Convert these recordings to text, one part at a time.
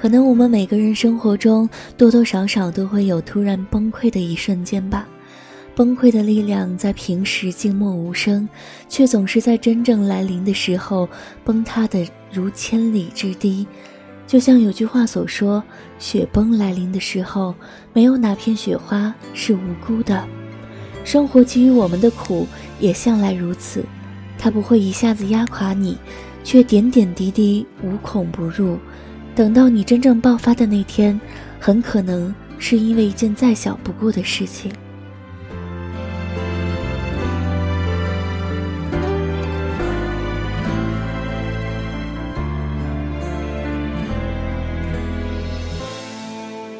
可能我们每个人生活中多多少少都会有突然崩溃的一瞬间吧。崩溃的力量在平时静默无声，却总是在真正来临的时候崩塌的如千里之堤。就像有句话所说：“雪崩来临的时候，没有哪片雪花是无辜的。”生活给予我们的苦也向来如此，它不会一下子压垮你，却点点滴滴无孔不入。等到你真正爆发的那天，很可能是因为一件再小不过的事情。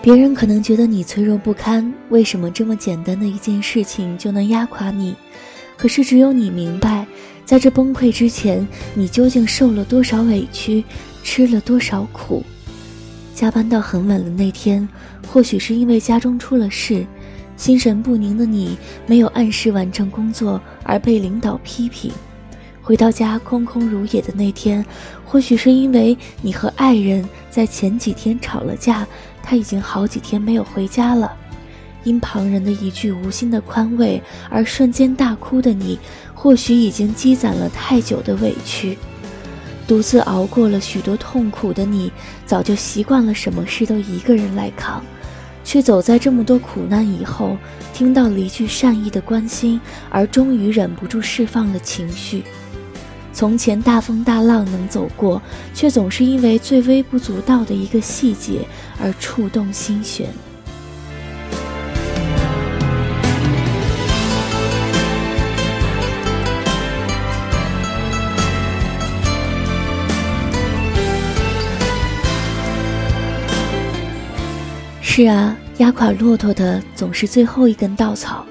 别人可能觉得你脆弱不堪，为什么这么简单的一件事情就能压垮你？可是只有你明白，在这崩溃之前，你究竟受了多少委屈。吃了多少苦，加班到很晚的那天，或许是因为家中出了事，心神不宁的你没有按时完成工作而被领导批评；回到家空空如也的那天，或许是因为你和爱人在前几天吵了架，他已经好几天没有回家了，因旁人的一句无心的宽慰而瞬间大哭的你，或许已经积攒了太久的委屈。独自熬过了许多痛苦的你，早就习惯了什么事都一个人来扛，却走在这么多苦难以后，听到了一句善意的关心，而终于忍不住释放了情绪。从前大风大浪能走过，却总是因为最微不足道的一个细节而触动心弦。是啊，压垮骆驼的总是最后一根稻草，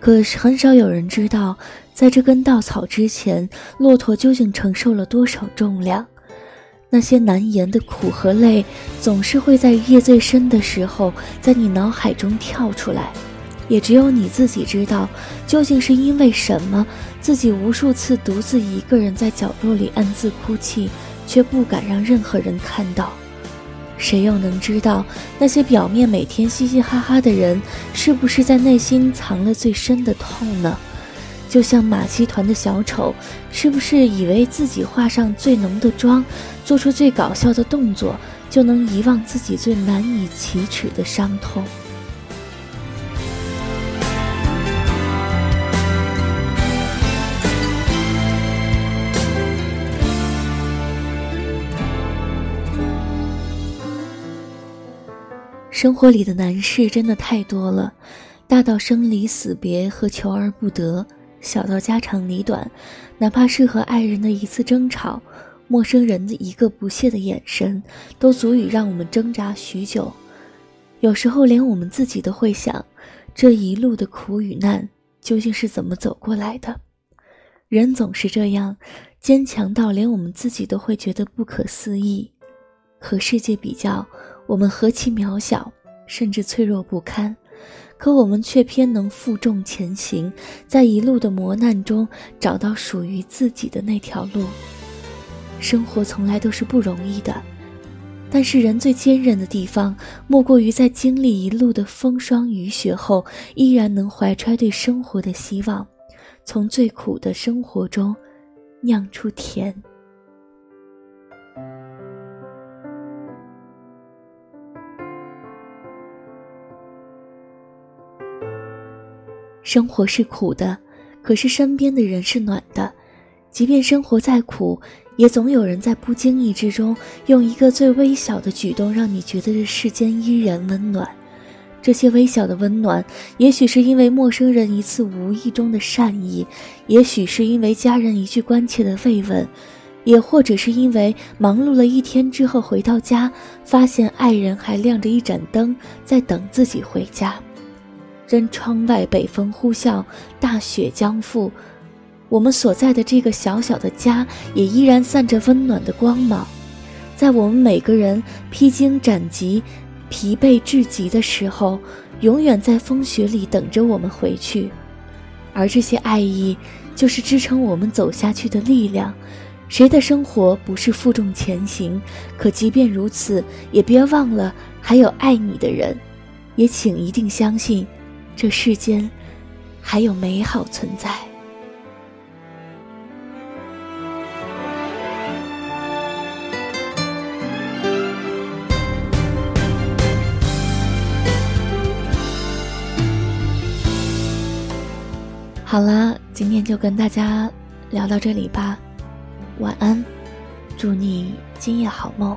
可是很少有人知道，在这根稻草之前，骆驼究竟承受了多少重量。那些难言的苦和累，总是会在夜最深的时候，在你脑海中跳出来，也只有你自己知道，究竟是因为什么，自己无数次独自一个人在角落里暗自哭泣，却不敢让任何人看到。谁又能知道那些表面每天嘻嘻哈哈的人，是不是在内心藏了最深的痛呢？就像马戏团的小丑，是不是以为自己化上最浓的妆，做出最搞笑的动作，就能遗忘自己最难以启齿的伤痛？生活里的难事真的太多了，大到生离死别和求而不得，小到家长里短，哪怕是和爱人的一次争吵，陌生人的一个不屑的眼神，都足以让我们挣扎许久。有时候连我们自己都会想，这一路的苦与难究竟是怎么走过来的？人总是这样，坚强到连我们自己都会觉得不可思议。和世界比较。我们何其渺小，甚至脆弱不堪，可我们却偏能负重前行，在一路的磨难中找到属于自己的那条路。生活从来都是不容易的，但是人最坚韧的地方，莫过于在经历一路的风霜雨雪后，依然能怀揣对生活的希望，从最苦的生活中酿出甜。生活是苦的，可是身边的人是暖的。即便生活再苦，也总有人在不经意之中，用一个最微小的举动，让你觉得这世间依然温暖。这些微小的温暖，也许是因为陌生人一次无意中的善意，也许是因为家人一句关切的慰问，也或者是因为忙碌了一天之后回到家，发现爱人还亮着一盏灯在等自己回家。任窗外北风呼啸，大雪将覆，我们所在的这个小小的家也依然散着温暖的光芒。在我们每个人披荆斩棘、疲惫至极的时候，永远在风雪里等着我们回去。而这些爱意，就是支撑我们走下去的力量。谁的生活不是负重前行？可即便如此，也别忘了还有爱你的人，也请一定相信，这世间还有美好存在。好啦，今天就跟大家聊到这里吧，晚安，祝你今夜好梦。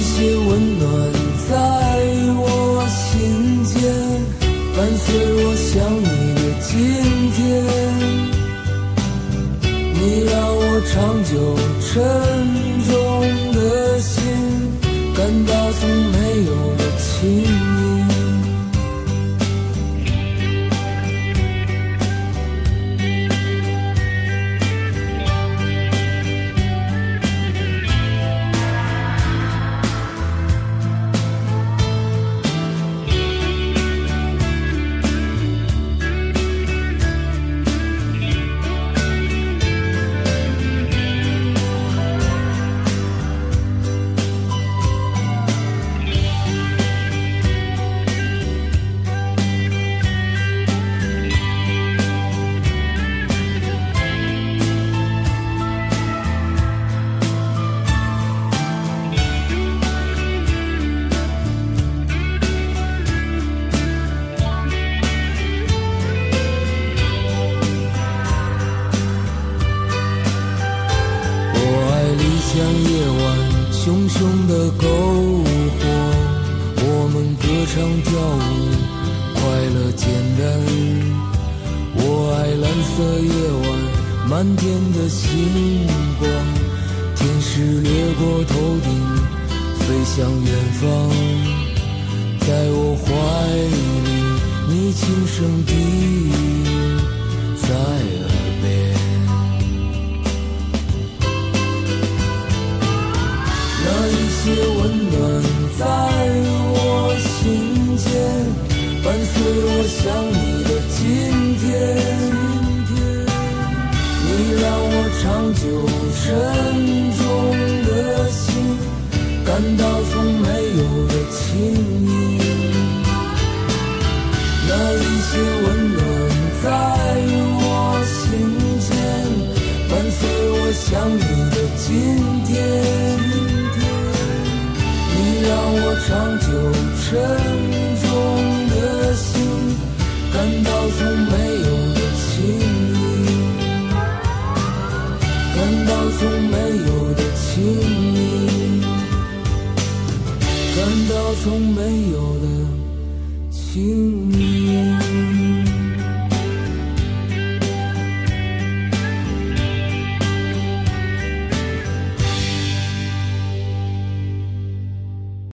一些温暖在我心间。伴随我想你的今天，你让我长久沉的夜晚满天的星光，天使掠过头顶，飞向远方。在我怀里，你轻声低语在耳边。那一些温暖在我心间，伴随我。想那一些温暖在我心间，伴随我想你的今天，你让我长久沉重的心。感到从没有的轻盈，感到从没有的轻盈，感到从没有的。to me.